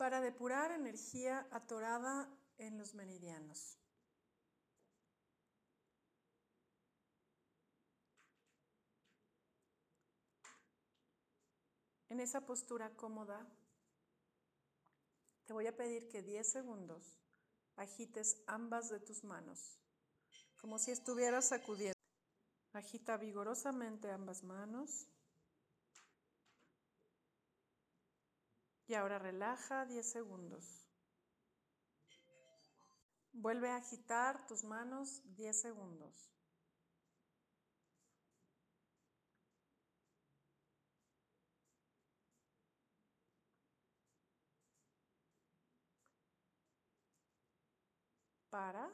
para depurar energía atorada en los meridianos. En esa postura cómoda, te voy a pedir que 10 segundos agites ambas de tus manos, como si estuvieras sacudiendo. Agita vigorosamente ambas manos. Y ahora relaja 10 segundos. Vuelve a agitar tus manos 10 segundos. Para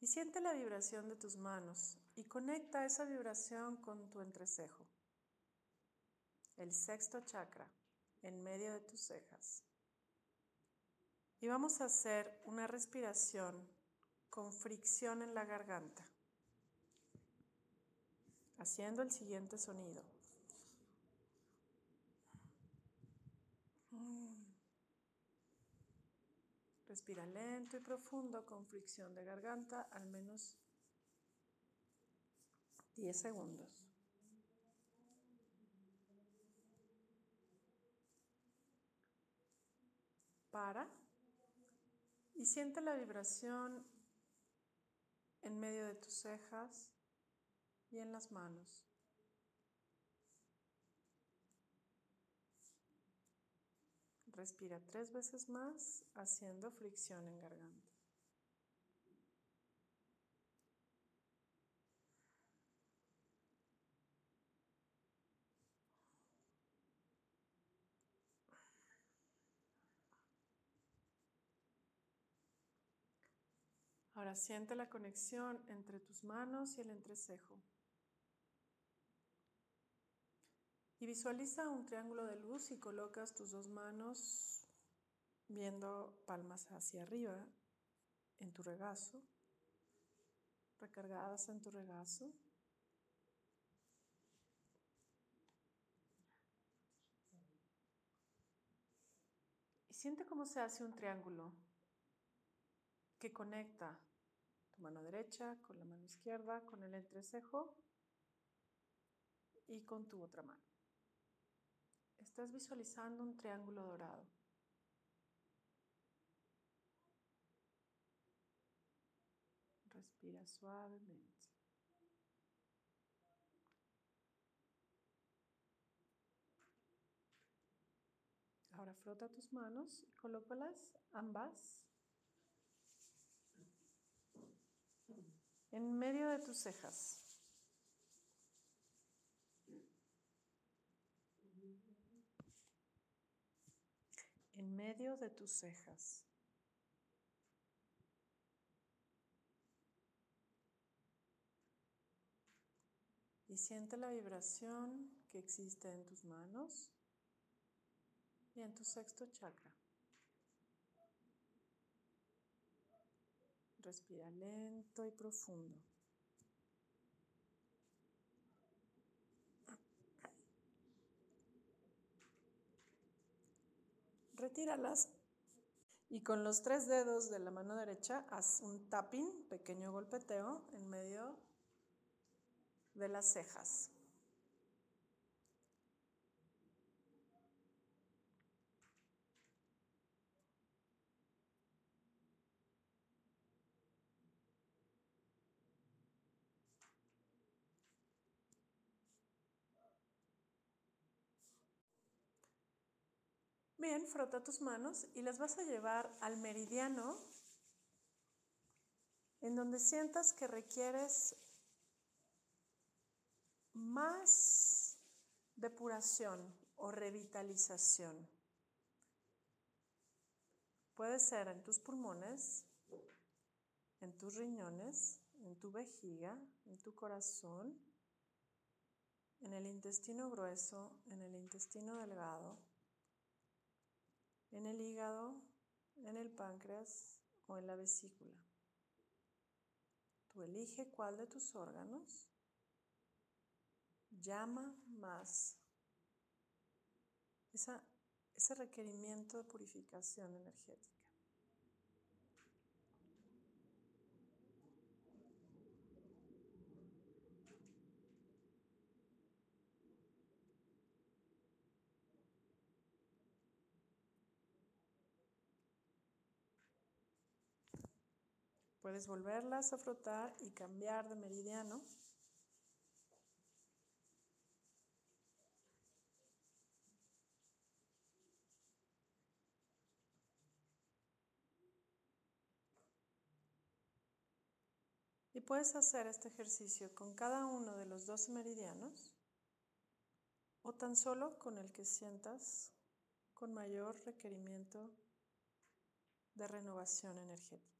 y siente la vibración de tus manos y conecta esa vibración con tu entrecejo, el sexto chakra, en medio de tus cejas. Y vamos a hacer una respiración con fricción en la garganta, haciendo el siguiente sonido. Respira lento y profundo con fricción de garganta, al menos 10 segundos. Para y siente la vibración en medio de tus cejas y en las manos. Respira tres veces más haciendo fricción en garganta. Ahora siente la conexión entre tus manos y el entrecejo. Y visualiza un triángulo de luz y colocas tus dos manos viendo palmas hacia arriba en tu regazo, recargadas en tu regazo. Y siente cómo se hace un triángulo que conecta tu mano derecha con la mano izquierda, con el entrecejo y con tu otra mano. Estás visualizando un triángulo dorado. Respira suavemente. Ahora frota tus manos y colócalas ambas en medio de tus cejas. en medio de tus cejas. Y siente la vibración que existe en tus manos y en tu sexto chakra. Respira lento y profundo. retíralas y con los tres dedos de la mano derecha haz un tapping, pequeño golpeteo en medio de las cejas. Bien, frota tus manos y las vas a llevar al meridiano en donde sientas que requieres más depuración o revitalización. Puede ser en tus pulmones, en tus riñones, en tu vejiga, en tu corazón, en el intestino grueso, en el intestino delgado en el hígado, en el páncreas o en la vesícula. Tú elige cuál de tus órganos llama más esa ese requerimiento de purificación energética. Puedes volverlas a frotar y cambiar de meridiano. Y puedes hacer este ejercicio con cada uno de los 12 meridianos o tan solo con el que sientas con mayor requerimiento de renovación energética.